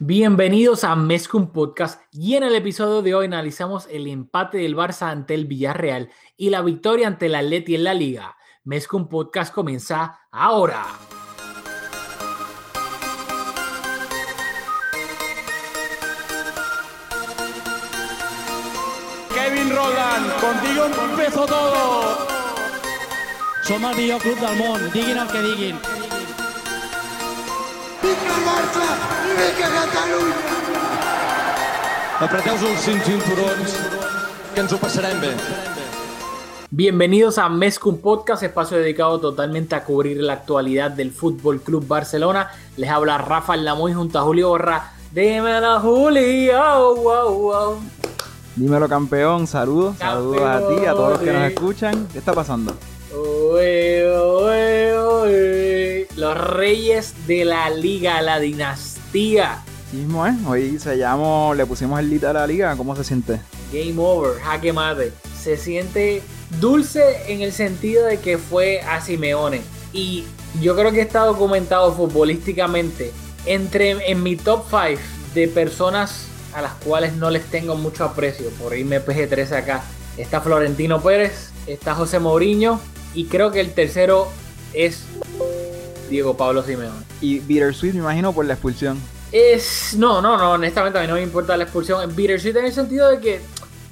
Bienvenidos a Mezcum Podcast y en el episodio de hoy analizamos el empate del Barça ante el Villarreal y la victoria ante el Atleti en la Liga. Mezcum Podcast comienza ahora. Kevin Roland, contigo empezó todo. Som el millor club del món, diguin el que diguin. Vinga el Barça i vinga Catalunya! Apreteu-vos els cinc cinturons, que ens ho passarem bé. Bienvenidos a Mezcum Podcast, espacio dedicado totalmente a cubrir la actualidad del Fútbol Club Barcelona. Les habla Rafael Lamoy junto a Julio Borra. Dímelo, Julio. Wow, wow. Dímelo campeón, saludos, saludos a ti, a todos los que nos escuchan. ¿Qué está pasando? Los reyes de la liga, la dinastía. Mismo es, hoy se llamó, le pusimos el lita a la liga, ¿cómo se siente? Game over, jaque mate. Se siente dulce en el sentido de que fue a Simeone. Y yo creo que está documentado futbolísticamente entre en mi top 5 de personas a las cuales no les tengo mucho aprecio por irme PG-13 acá. Está Florentino Pérez, está José Mourinho y creo que el tercero es Diego Pablo Simeone. Y Bittersweet me imagino por la expulsión. Es. No, no, no, honestamente a mí no me importa la expulsión. Bittersweet en el sentido de que.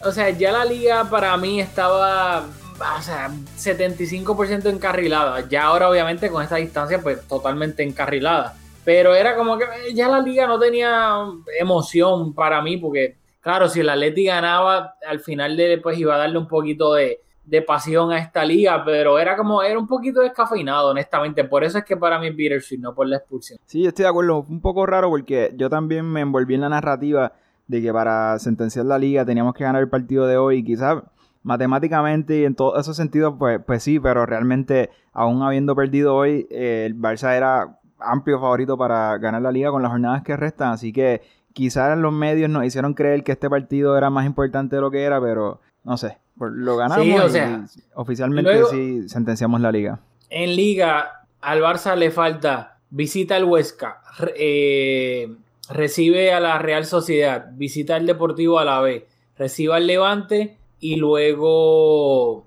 O sea, ya la liga para mí estaba. O sea, 75% encarrilada. Ya ahora, obviamente, con esta distancia, pues totalmente encarrilada. Pero era como que eh, ya la liga no tenía emoción para mí, porque, claro, si el Atleti ganaba, al final de pues iba a darle un poquito de, de pasión a esta liga, pero era como, era un poquito descafeinado, honestamente. Por eso es que para mí es Bittersweet, no por la expulsión. Sí, estoy de acuerdo, un poco raro porque yo también me envolví en la narrativa de que para sentenciar la liga teníamos que ganar el partido de hoy quizás matemáticamente y en todos esos sentidos, pues, pues sí, pero realmente aún habiendo perdido hoy, eh, el Barça era amplio favorito para ganar la liga con las jornadas que restan, así que quizás los medios nos hicieron creer que este partido era más importante de lo que era, pero no sé, lo ganamos Sí, o y oficialmente luego- sí sentenciamos la liga. En liga, al Barça le falta visita al Huesca, eh, recibe a la Real Sociedad, visita al Deportivo a la B, recibe al Levante y luego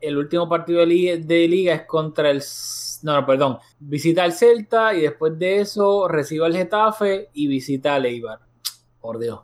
el último partido de liga, de liga es contra el... No, no, perdón. Visita al Celta y después de eso recibe al Getafe y visita al Eibar. Por Dios.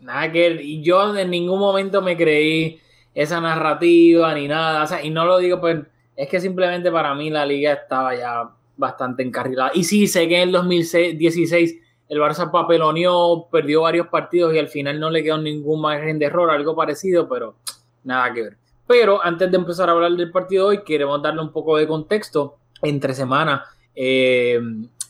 Nada que... Y yo en ningún momento me creí esa narrativa ni nada. O sea, y no lo digo pues es que simplemente para mí la liga estaba ya bastante encarrilada. Y sí, sé que en el 2016 el Barça papeloneó, perdió varios partidos y al final no le quedó ningún margen de error, algo parecido, pero nada que ver. Pero antes de empezar a hablar del partido hoy, queremos darle un poco de contexto. Entre semana eh,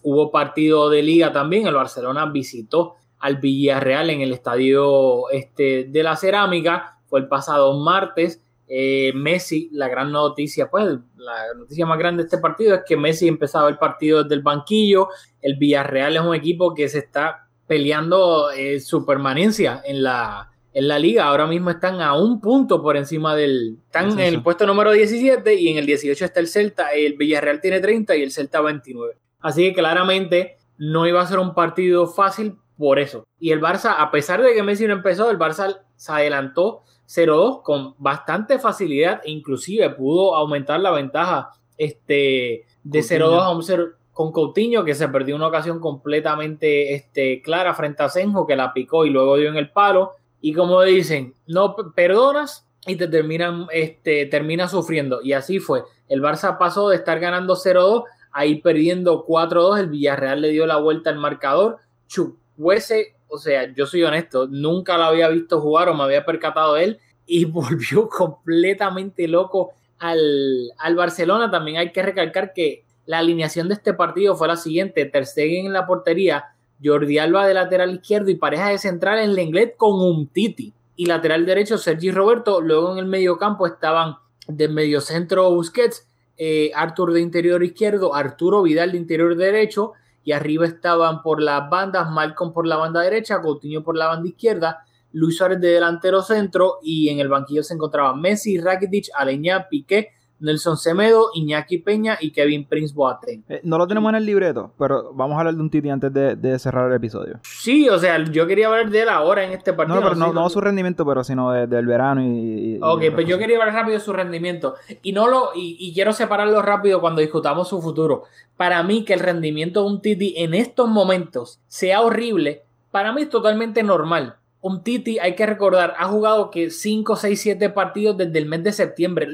hubo partido de liga también. El Barcelona visitó al Villarreal en el estadio este, de la Cerámica. Fue el pasado martes. Eh, Messi, la gran noticia, pues la noticia más grande de este partido es que Messi empezaba el partido desde el banquillo. El Villarreal es un equipo que se está peleando eh, su permanencia en la, en la liga. Ahora mismo están a un punto por encima del. Están en el puesto número 17 y en el 18 está el Celta. El Villarreal tiene 30 y el Celta 29. Así que claramente no iba a ser un partido fácil por eso. Y el Barça, a pesar de que Messi no empezó, el Barça se adelantó 0-2 con bastante facilidad e inclusive pudo aumentar la ventaja este, de Coutinho. 0-2 a un 0 con Coutinho que se perdió una ocasión completamente este, clara frente a Senjo que la picó y luego dio en el palo y como dicen, no perdonas y te terminan este termina sufriendo y así fue. El Barça pasó de estar ganando 0-2 a ir perdiendo 4-2, el Villarreal le dio la vuelta al marcador. Chukwese, o sea, yo soy honesto, nunca lo había visto jugar o me había percatado de él y volvió completamente loco al, al Barcelona. También hay que recalcar que la alineación de este partido fue la siguiente: Ter Stegen en la portería, Jordi Alba de lateral izquierdo y pareja de centrales Lenglet con un Titi. Y lateral derecho Sergi Roberto. Luego en el medio campo estaban del mediocentro Busquets, eh, de interior izquierdo, Arturo Vidal de interior derecho. Y arriba estaban por las bandas, Malcolm por la banda derecha, Coutinho por la banda izquierda, Luis Suárez de delantero centro y en el banquillo se encontraban Messi, Rakitic, Aleñá, Piqué, Nelson Semedo, Iñaki Peña y Kevin Prince Boateng. Eh, no lo tenemos en el libreto, pero vamos a hablar de un Titi antes de, de cerrar el episodio. Sí, o sea, yo quería hablar de él ahora en este partido. No, pero no, su rendimiento, pero sino de- del verano y... y- Ok, y- pues yo quería hablar rápido de su rendimiento. Y no lo, y, y quiero separarlo rápido cuando discutamos su futuro. Para mí, que el rendimiento de un Titi en estos momentos sea horrible, para mí es totalmente normal. Un Titi, hay que recordar, ha jugado que 5, 6, 7 partidos desde el mes de septiembre.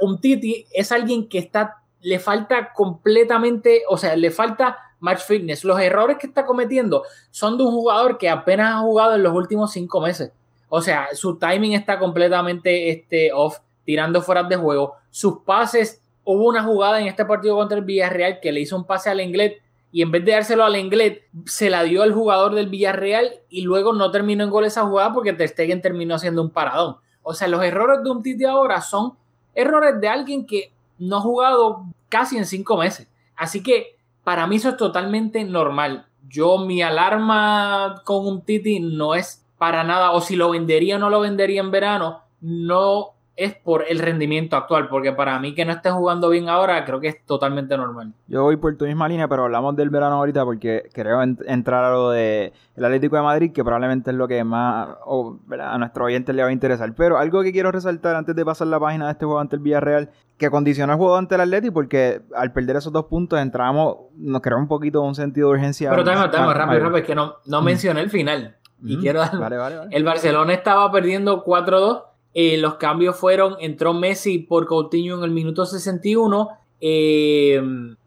Un Titi es alguien que está, le falta completamente, o sea, le falta match fitness. Los errores que está cometiendo son de un jugador que apenas ha jugado en los últimos 5 meses. O sea, su timing está completamente este, off, tirando fuera de juego. Sus pases, hubo una jugada en este partido contra el Villarreal que le hizo un pase al Englet y en vez de dárselo al Englet, se la dio al jugador del Villarreal y luego no terminó en gol esa jugada porque Ter Stegen terminó haciendo un paradón. O sea, los errores de un Titi ahora son errores de alguien que no ha jugado casi en cinco meses. Así que para mí eso es totalmente normal. Yo, mi alarma con un Titi no es para nada, o si lo vendería o no lo vendería en verano, no es por el rendimiento actual, porque para mí que no esté jugando bien ahora, creo que es totalmente normal. Yo voy por tu misma línea, pero hablamos del verano ahorita porque creo en- entrar a lo de el Atlético de Madrid, que probablemente es lo que más a nuestro oyente le va a interesar. Pero algo que quiero resaltar antes de pasar la página de este juego ante el Villarreal, que condiciona el juego ante el Atlético, porque al perder esos dos puntos entramos, nos creó un poquito un sentido de urgencia. Pero ma- rápido, rápido, es que no, no Mm. mencioné el final. Y Ujú. quiero dar- Vale, vale, vale. El Barcelona estaba perdiendo 4-2. Eh, los cambios fueron, entró Messi por Coutinho en el minuto 61. eh,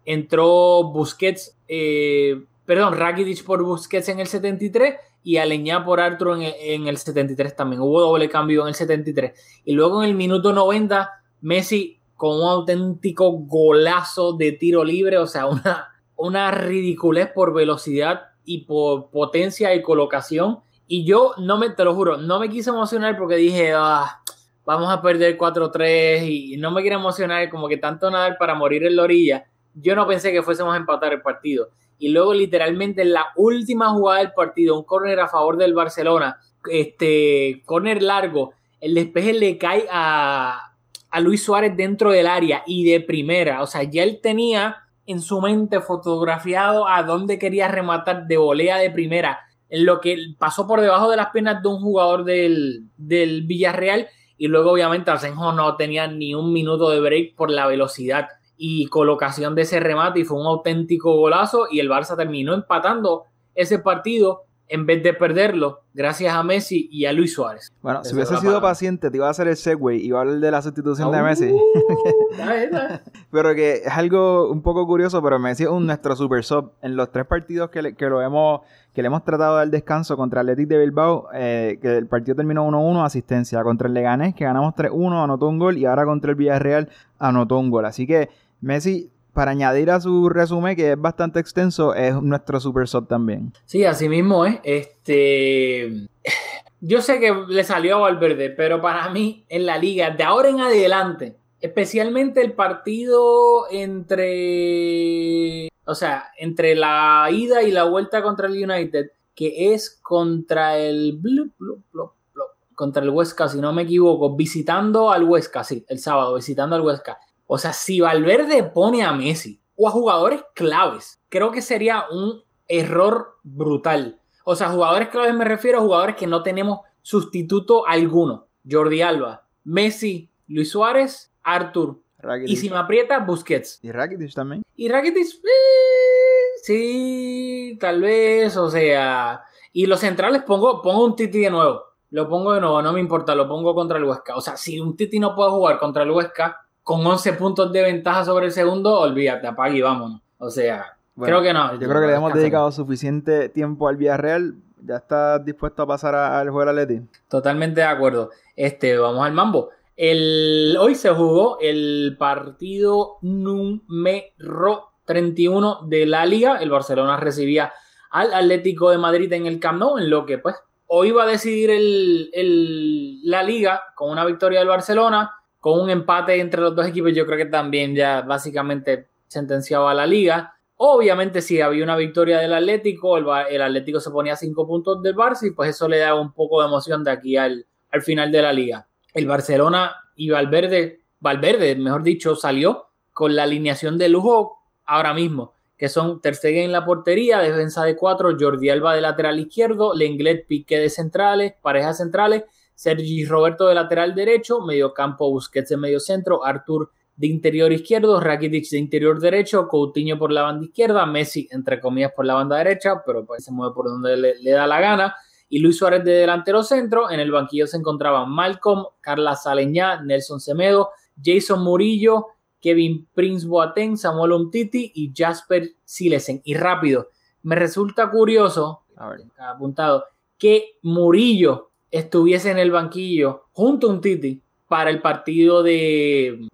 entró Busquets, eh, perdón, Rakitic por Busquets en el 73 y Aleñá por Arturo en, el 73 también. Hubo doble cambio en el 73. Y luego en el minuto 90, Messi con un auténtico golazo de tiro libre, o sea, una, una ridiculez por velocidad y por potencia y colocación. Y yo no me, te lo juro, no me quise emocionar porque dije, ah, vamos a perder 4-3 y no me quiero emocionar como que tanto nadar para morir en la orilla. Yo no pensé que fuésemos a empatar el partido. Y luego literalmente en la última jugada del partido, un córner a favor del Barcelona, este córner largo, el despeje le cae a, a Luis Suárez dentro del área y de primera. O sea, ya él tenía en su mente fotografiado a dónde quería rematar de volea de primera lo que pasó por debajo de las piernas de un jugador del, del Villarreal y luego obviamente Asenjo no tenía ni un minuto de break por la velocidad y colocación de ese remate y fue un auténtico golazo y el Barça terminó empatando ese partido en vez de perderlo gracias a Messi y a Luis Suárez. Bueno, si hubiese sido palabra. paciente, te iba a hacer el segue y iba a hablar de la sustitución de Messi. Pero que es algo un poco curioso, pero Messi es un nuestro super sub. En los tres partidos que le, que lo hemos, que le hemos tratado de dar descanso contra Athletic de Bilbao, eh, que el partido terminó 1-1, asistencia. Contra el Leganés, que ganamos 3-1, anotó un gol. Y ahora contra el Villarreal, anotó un gol. Así que Messi, para añadir a su resumen, que es bastante extenso, es nuestro super sub también. Sí, así mismo es. Este. Yo sé que le salió a Valverde, pero para mí, en la liga, de ahora en adelante, especialmente el partido entre. O sea, entre la ida y la vuelta contra el United, que es contra el. blup, blup, blup, contra el Huesca, si no me equivoco, visitando al Huesca, sí, el sábado, visitando al Huesca. O sea, si Valverde pone a Messi o a jugadores claves, creo que sería un error brutal. O sea, jugadores claves me refiero a jugadores que no tenemos sustituto alguno. Jordi Alba, Messi, Luis Suárez. Rakitic. Y si me aprieta, Busquets. Y Rakitic también. Y Rakitic, eh, sí, tal vez, o sea. Y los centrales pongo, pongo un Titi de nuevo. Lo pongo de nuevo, no me importa, lo pongo contra el Huesca. O sea, si un Titi no puede jugar contra el Huesca con 11 puntos de ventaja sobre el segundo, olvídate, apague y vámonos. O sea, Bueno, creo que no. Yo creo que le hemos dedicado suficiente tiempo al Villarreal. ¿Ya estás dispuesto a pasar al juego del Atleti? Totalmente de acuerdo. Este, vamos al mambo. El, hoy se jugó el partido número 31 de la liga. El Barcelona recibía al Atlético de Madrid en el Camp Nou, en lo que pues hoy va a decidir el, el- la liga con una victoria del Barcelona, con un empate entre los dos equipos. Yo creo que también ya básicamente sentenciaba a la liga. Obviamente, si había una victoria del Atlético, el, Atlético se ponía cinco puntos del Barça y pues eso le da un poco de emoción de aquí al, al final de la liga. El Barcelona y Valverde Valverde, mejor dicho, salió con la alineación de lujo ahora mismo, que son Ter Stegen en la portería, defensa de cuatro, Jordi Alba de lateral izquierdo, Lenglet Piqué de centrales, parejas centrales, Sergi Roberto de lateral derecho, mediocampo Busquets de medio centro, Artur de interior izquierdo, Rakitic de interior derecho, Coutinho por la banda izquierda, Messi entre comillas por la banda derecha, pero pues se mueve por donde le, da la gana, y Luis Suárez de delantero centro. En el banquillo se encontraban Malcolm, Carla Saleñá, Nelson Semedo, Jason Murillo, Kevin Prince Boateng, Samuel Umtiti y Jasper Silesen. Y rápido, me resulta curioso, apuntado, que Murillo estuviese en el banquillo junto a Umtiti para el partido de,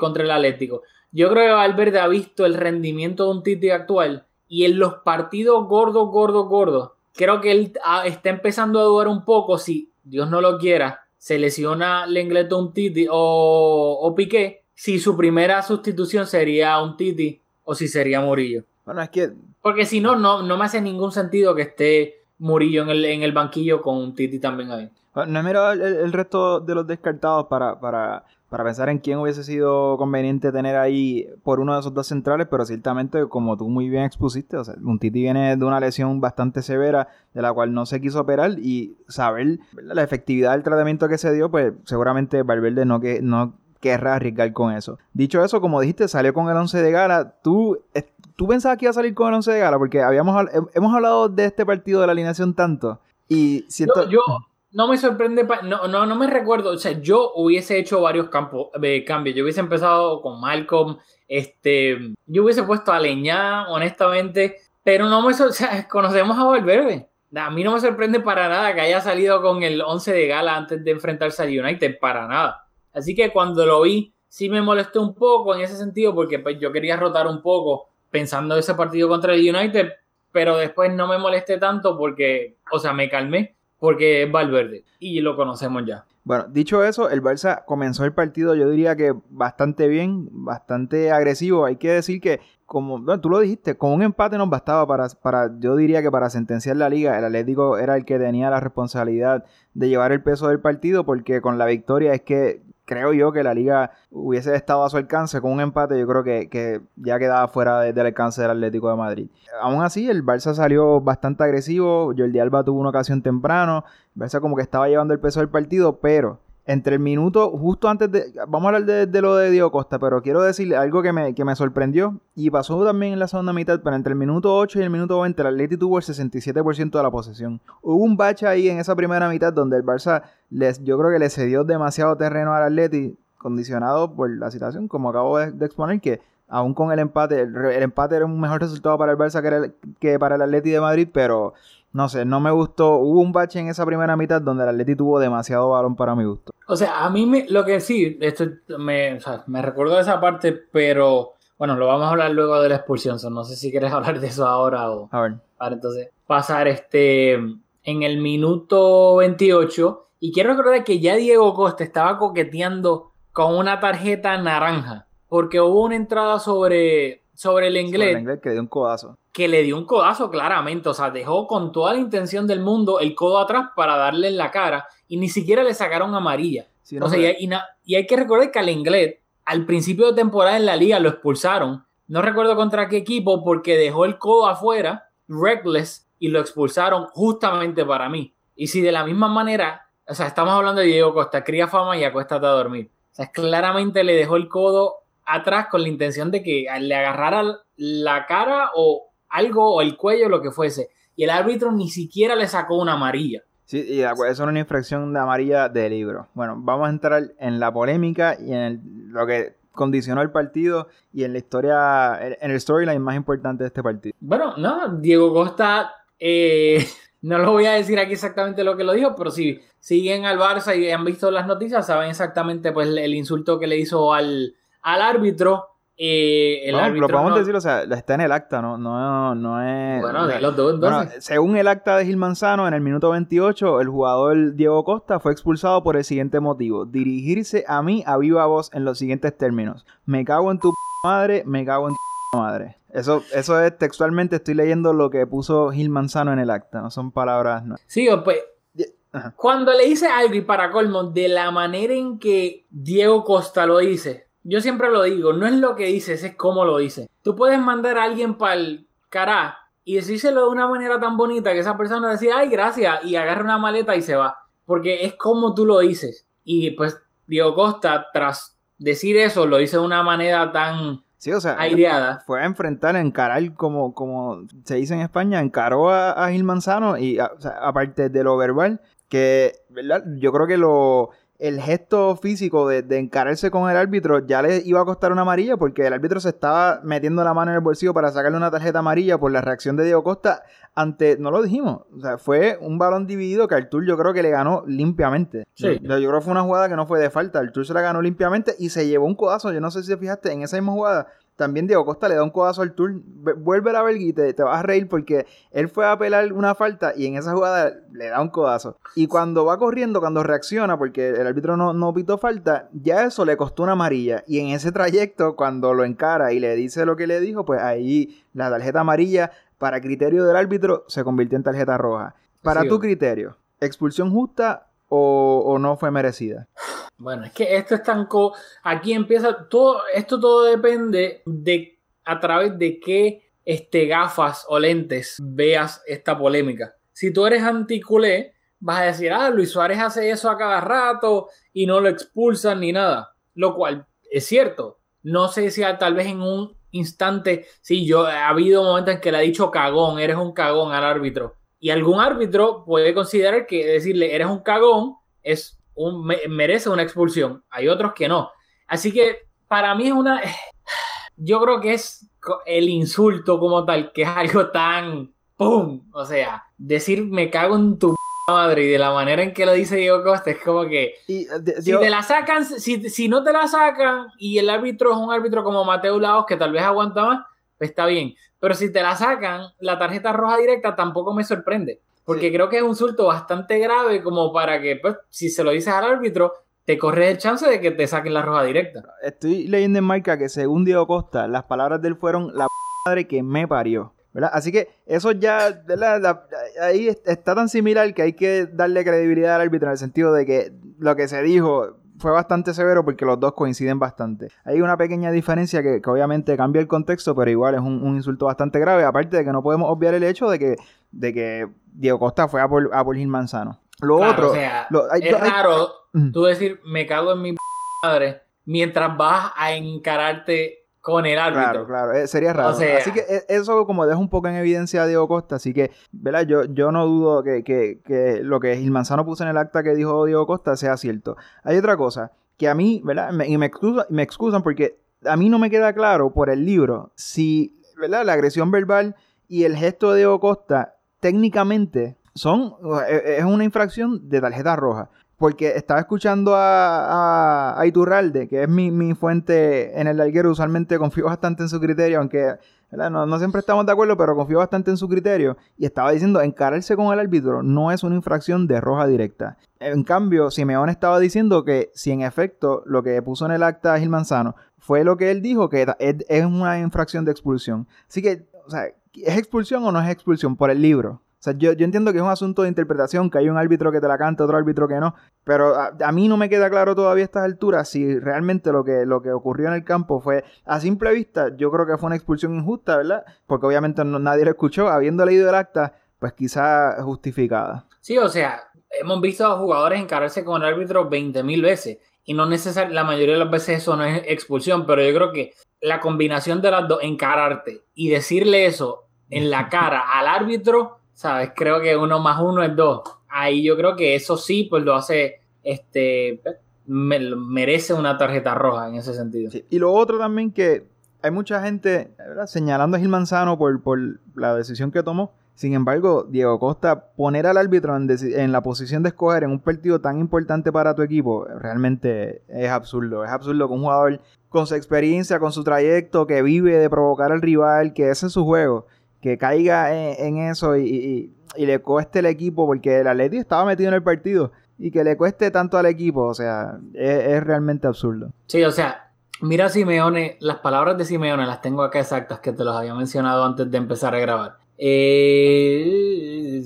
contra el Atlético. Yo creo que Valverde ha visto el rendimiento de un Titi actual y en los partidos gordos, gordos, gordos, creo que él está empezando a dudar un poco si Dios no lo quiera, se lesiona Lenglet un Titi o, o Piqué, si su primera sustitución sería un Titi o si sería Murillo. Bueno, es que... Porque si no, no, no me hace ningún sentido que esté Murillo en el, en el banquillo con un Titi también ahí. Ah, no he mirado el, resto de los descartados para, para, para, pensar en quién hubiese sido conveniente tener ahí por uno de esos dos centrales, pero ciertamente, como tú muy bien expusiste, o sea, un Titi viene de una lesión bastante severa de la cual no se quiso operar y saber la efectividad del tratamiento que se dio, pues seguramente Valverde no, que, no querrá arriesgar con eso. Dicho eso, como dijiste, salió con el 11 de gala. ¿Tú, ¿Tú pensabas que iba a salir con el 11 de gala? Porque habíamos, hemos hablado de este partido de la alineación tanto. Y siento... yo, no me sorprende, no, no, no me recuerdo, o sea, yo hubiese hecho varios campos, de cambios, yo hubiese empezado con Malcolm, este, yo hubiese puesto a Leñá, honestamente, pero no me, sea, conocemos a Valverde. A mí no me sorprende para nada que haya salido con el 11 de gala antes de enfrentarse al United, para nada. Así que cuando lo vi, sí me molesté un poco en ese sentido, porque pues, yo quería rotar un poco pensando en ese partido contra el United, pero después no me molesté tanto porque, o sea, me calmé porque es Valverde y lo conocemos ya. Bueno, dicho eso, el Barça comenzó el partido, yo diría que bastante bien, bastante agresivo. Hay que decir que, como tú lo dijiste, con un empate nos bastaba para, para, yo diría que para sentenciar la liga, el Atlético era el que tenía la responsabilidad de llevar el peso del partido, porque con la victoria es que creo yo que la liga hubiese estado a su alcance con un empate, yo creo que, ya quedaba fuera del alcance del Atlético de Madrid. Aún así, el Barça salió bastante agresivo, Jordi Alba tuvo una ocasión temprano, el Barça como que estaba llevando el peso del partido, pero entre el minuto, justo antes de. Vamos a hablar de, lo de Diego Costa, pero quiero decirle algo que me, que me, sorprendió y pasó también en la segunda mitad, pero entre el minuto 8 y el minuto 20, el Atleti tuvo el 67% de la posesión. Hubo un bache ahí en esa primera mitad donde el Barça, les, yo creo que le cedió demasiado terreno al Atleti, condicionado por la situación, como acabo de, exponer, que aún con el empate, el, empate era un mejor resultado para el Barça que, que para el Atleti de Madrid, pero no sé, no me gustó. Hubo un bache en esa primera mitad donde el Atleti tuvo demasiado balón para mi gusto. O sea, a mí me, lo que sí, esto me, o sea, me recuerdo esa parte, pero bueno, lo vamos a hablar luego de la expulsión. no sé si quieres hablar de eso ahora o. A ver. Para entonces pasar este en el minuto 28. Y quiero recordar que ya Diego Costa estaba coqueteando con una tarjeta naranja. Porque hubo una entrada sobre, sobre el inglés. el inglés que dio un codazo que le dio un codazo claramente, o sea, dejó con toda la intención del mundo el codo atrás para darle en la cara y ni siquiera le sacaron amarilla. o sea, y, hay que recordar que al inglés, al principio de temporada en la liga lo expulsaron, no recuerdo contra qué equipo, porque dejó el codo afuera, reckless, y lo expulsaron justamente para mí. Y si de la misma manera, o sea, estamos hablando de Diego Costa, cría fama y acuéstate a dormir. O sea, claramente le dejó el codo atrás con la intención de que le agarrara la cara o, algo o el cuello, lo que fuese. Y el árbitro ni siquiera le sacó una amarilla. Sí, y eso es una infracción de amarilla de libro. Bueno, vamos a entrar en la polémica y en lo que condicionó el partido y en la historia, en el storyline más importante de este partido. Bueno, no, Diego Costa, eh, no lo voy a decir aquí exactamente lo que lo dijo, pero si siguen al Barça y han visto las noticias, saben exactamente pues el insulto que le hizo al, al árbitro. Eh, el árbitro lo podemos decir, o sea, está en el acta, no, no, no es. Bueno, de los dos, entonces. según el acta de Gil Manzano, en el minuto 28, el jugador Diego Costa fue expulsado por el siguiente motivo: dirigirse a mí a viva voz en los siguientes términos. Me cago en tu madre, me cago en tu madre. Eso, eso es textualmente, estoy leyendo lo que puso Gil Manzano en el acta, no son palabras. No. Sí, pues Ajá. Cuando le dice algo y para colmo, de la manera en que Diego Costa lo dice, yo siempre lo digo, no es lo que dices, es cómo lo dice. Tú puedes mandar a alguien para el cará y decírselo de una manera tan bonita que esa persona decía, ay, gracias, y agarra una maleta y se va. Porque es como tú lo dices. Y pues Diego Costa, tras decir eso, lo dice de una manera tan Sí, o sea, aireada. fue a enfrentar, a encarar, como, como se dice en España, encaró a, a Gil Manzano y a- o sea, aparte de lo verbal, que, ¿verdad? Yo creo que lo el gesto físico de, de encararse con el árbitro ya le iba a costar una amarilla porque el árbitro se estaba metiendo la mano en el bolsillo para sacarle una tarjeta amarilla por la reacción de Diego Costa ante, no lo dijimos, o sea, fue un balón dividido que Artur yo creo que le ganó limpiamente. Sí. Yo, yo creo que fue una jugada que no fue de falta, Artur se la ganó limpiamente y se llevó un codazo, yo no sé si te fijaste, en esa misma jugada también Diego Costa le da un codazo al Tour. Vuelve a ver y te, te vas a reír porque él fue a apelar una falta y en esa jugada le da un codazo. Y cuando va corriendo, cuando reacciona, porque el árbitro no, no pitó falta, ya eso le costó una amarilla. Y en ese trayecto, cuando lo encara y le dice lo que le dijo, pues ahí la tarjeta amarilla, para criterio del árbitro, se convirtió en tarjeta roja. Para Sí, tu criterio, ¿expulsión justa o, no fue merecida? Bueno, es que esto es tan... co- Aquí empieza todo... Esto todo depende de a través de qué este, gafas o lentes veas esta polémica. Si tú eres anticulé, vas a decir, ah, Luis Suárez hace eso a cada rato y no lo expulsan ni nada. Lo cual es cierto. No sé si tal vez en un instante, sí, yo ha habido momentos en que le ha dicho cagón, eres un cagón al árbitro. Y algún árbitro puede considerar que decirle eres un cagón es un, me- merece una expulsión. Hay otros que no. Así que para mí es una. Yo creo que es el insulto como tal, que es algo tan. ¡Pum! O sea, decir me cago en tu madre y de la manera en que lo dice Diego Costa es como que. Y, eh, de- Si yo- te la sacan, si, si no te la sacan y el árbitro es un árbitro como Mateo Laos que tal vez aguanta más, pues está bien. Pero si te la sacan, la tarjeta roja directa tampoco me sorprende. Porque Sí. creo que es un insulto bastante grave como para que, pues, si se lo dices al árbitro, te corres el chance de que te saquen la roja directa. estoy leyendo en marca que según Diego Costa, las palabras de él fueron la madre que me parió. ¿verdad? Así que eso ya, ¿verdad? La- ahí es- está tan similar que hay que darle credibilidad al árbitro en el sentido de que lo que se dijo fue bastante severo porque los dos coinciden bastante. Hay una pequeña diferencia que, que obviamente cambia el contexto, pero igual es un, un insulto bastante grave, aparte de que no podemos obviar el hecho de que, de que Diego Costa fue a por, a por Gil Manzano. Lo Claro, otro... o sea, lo- hay- es hay- raro tú decir me cago en mi madre mientras vas a encararte con el árbitro. Claro, claro, eh, sería raro. O sea- así que eh, eso como deja un poco en evidencia a Diego Costa, así que, ¿verdad? Yo, yo no dudo que, que, que lo que Gil Manzano puso en el acta que dijo Diego Costa sea cierto. Hay otra cosa, que a mí, ¿verdad? Me- y me, excusa- me excusan porque a mí no me queda claro por el libro si, ¿verdad? La agresión verbal y el gesto de Diego Costa técnicamente son, eh, es una infracción de tarjeta roja. Porque estaba escuchando a, Iturralde, que es mi, fuente en el larguero. Usualmente confío bastante en su criterio, aunque. No, no siempre estamos de acuerdo, pero confío bastante en su criterio. Y estaba diciendo, encararse con el árbitro no es una infracción de roja directa. En cambio, Simeone estaba diciendo que si en efecto lo que puso en el acta Gil Manzano fue lo que él dijo, que es una infracción de expulsión. Así que, o sea, ¿es expulsión o no es expulsión por el libro? O sea, yo, yo entiendo que es un asunto de interpretación, que hay un árbitro que te la canta, otro árbitro que no, pero a, a mí no me queda claro todavía a estas alturas si realmente lo que, lo que ocurrió en el campo fue, a simple vista, yo creo que fue una expulsión injusta, ¿verdad? Porque obviamente no- nadie lo escuchó, habiendo leído el acta, pues quizá justificada. Sí, o sea, hemos visto a jugadores encararse con el árbitro 20.000 veces y no necesariamente, la mayoría de las veces eso no es expulsión, pero yo creo que la combinación de las dos, encararte y decirle eso en la cara al árbitro, ¿sabes? Creo que uno más uno es dos. Ahí yo creo que eso sí, pues lo hace, este, me- merece una tarjeta roja en ese sentido. Sí, Y lo otro también que hay mucha gente ¿verdad? señalando a Gil Manzano por, por la decisión que tomó. Sin embargo, Diego Costa, poner al árbitro en, en la posición de escoger en un partido tan importante para tu equipo, realmente es absurdo. Es absurdo que un jugador con su experiencia, con su trayecto, que vive de provocar al rival, que ese es su juego, que caiga en, eso y, le cueste el equipo, porque el Atleti estaba metido en el partido, y que le cueste tanto al equipo, o sea, es, realmente absurdo. Sí, o sea, mira Simeone, las palabras de Simeone las tengo acá exactas que te los había mencionado antes de empezar a grabar. Eh,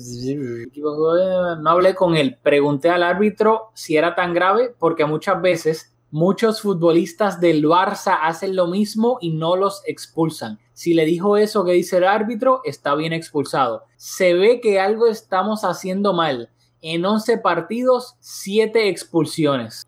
no hablé con él. Pregunté al árbitro si era tan grave porque muchas veces muchos futbolistas del Barça hacen lo mismo y no los expulsan. Si le dijo eso que dice el árbitro, está bien expulsado. Se ve que algo estamos haciendo mal. En 11 partidos, 7 expulsiones.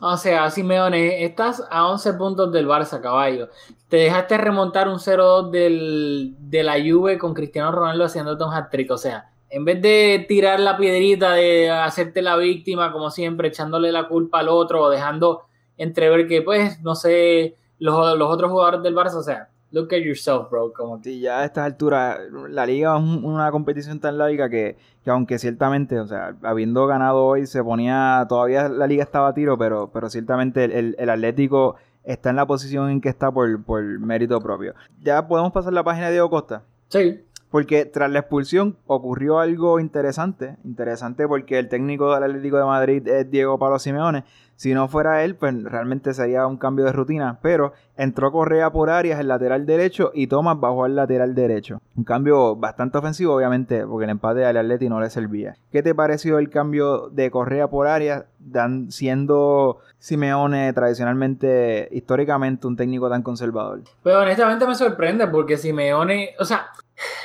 O sea, Simeone, estás a 11 puntos del Barça, caballo. Te dejaste remontar un 0-2 de la Juve con Cristiano Ronaldo haciéndote un hat-trick. O sea, en vez de tirar la piedrita, de hacerte la víctima, como siempre, echándole la culpa al otro o dejando entrever que, pues, no sé, los, los otros jugadores del Barça, o sea, look at yourself, bro. Como... Sí, ya a estas alturas, la liga es una competición tan larga que, que, aunque ciertamente, o sea, habiendo ganado hoy, se ponía, todavía la liga estaba a tiro, pero, pero ciertamente el, el, Atlético está en la posición en que está por, por mérito propio. ¿Ya podemos pasar la página de Diego Costa? Sí. Porque tras la expulsión ocurrió algo interesante, interesante porque el técnico del Atlético de Madrid es Diego Pablo Simeone. Si no fuera él, pues realmente sería un cambio de rutina. Pero entró Correa por Arias, el lateral derecho, y Thomas bajó al lateral derecho. Un cambio bastante ofensivo, obviamente, porque el empate al Atlético no le servía. ¿Qué te pareció el cambio de Correa por Arias, siendo Simeone tradicionalmente, históricamente, un técnico tan conservador? Pues honestamente me sorprende, porque Simeone, o sea,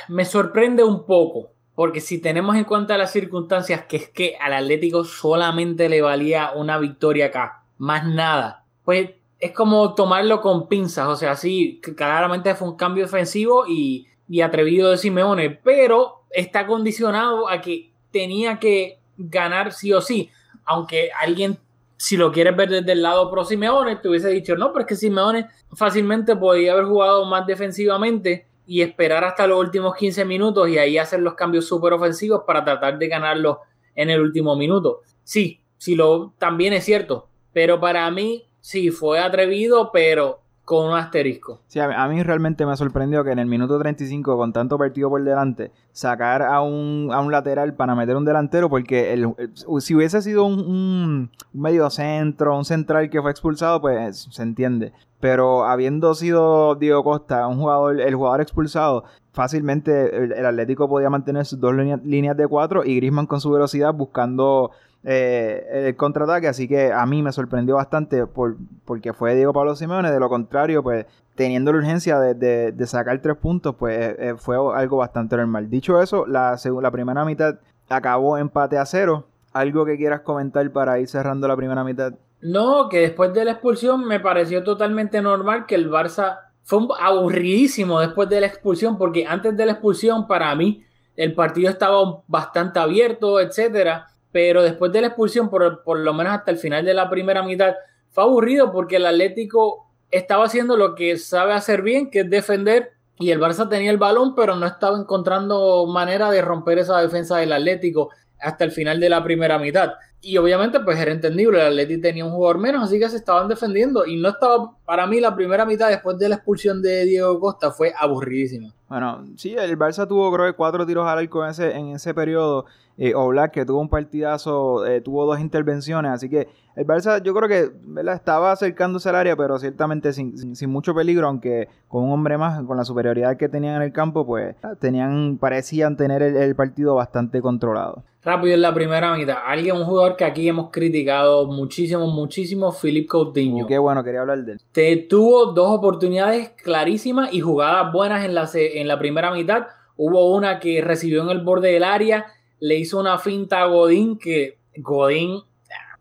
me sorprende un poco, porque si tenemos en cuenta las circunstancias, que es que al Atlético solamente le valía una victoria acá, más nada, pues es como tomarlo con pinzas, o sea, sí, claramente fue un cambio ofensivo y, atrevido de Simeone, pero está condicionado a que tenía que ganar sí o sí, aunque alguien si lo quieres ver desde el lado pro Simeone, te hubiese dicho, no, pero es que Simeone fácilmente podía haber jugado más defensivamente y esperar hasta los últimos 15 minutos y ahí hacer los cambios súper ofensivos para tratar de ganarlo en el último minuto. Sí, sí lo también es cierto, pero para mí sí fue atrevido, pero con un asterisco. Sí, a mí, realmente me sorprendió que en el minuto 35, con tanto partido por delante, sacar a un, a un lateral para meter un delantero, porque el, si hubiese sido un, un, medio centro, un central que fue expulsado, pues se entiende. Pero habiendo sido Diego Costa un jugador, el jugador expulsado, fácilmente el, Atlético podía mantener sus dos líneas, de cuatro y Grisman con su velocidad buscando eh, el contraataque, así que a mí me sorprendió bastante por, porque fue Diego Pablo Simeone, de lo contrario, pues teniendo la urgencia de, sacar tres puntos, pues eh, eh, fue algo bastante normal. Dicho eso, la, la primera mitad acabó empate a cero. ¿Algo que quieras comentar para ir cerrando la primera mitad? No, que después de la expulsión me pareció totalmente normal que el Barça fue aburridísimo después de la expulsión, porque antes de la expulsión, para mí, el partido estaba bastante abierto, etcétera pero después de la expulsión, por, por lo menos hasta el final de la primera mitad, fue aburrido porque el Atlético estaba haciendo lo que sabe hacer bien, que es defender, y el Barça tenía el balón, pero no estaba encontrando manera de romper esa defensa del Atlético hasta el final de la primera mitad. Y obviamente, pues era entendible, el Atlético tenía un jugador menos, así que se estaban defendiendo. Y no estaba, para mí, la primera mitad después de la expulsión de Diego Costa fue aburridísima. Bueno, sí, el Barça tuvo, creo que cuatro tiros al arco en ese, en ese periodo eh, Oblak, que tuvo un partidazo, eh, tuvo dos intervenciones, así que el Barça yo creo que estaba acercándose al área, pero ciertamente sin, mucho peligro, aunque con un hombre más, con la superioridad que tenían en el campo, pues tenían, parecían tener el, partido bastante controlado. Rápido en la primera mitad, alguien, un jugador que aquí hemos criticado muchísimo, muchísimo, Philip Coutinho. Uh, qué bueno, quería hablar de él. Te tuvo dos oportunidades clarísimas y jugadas buenas en la, en la primera mitad. Hubo una que recibió en el borde del área le hizo una finta a Godín que Godín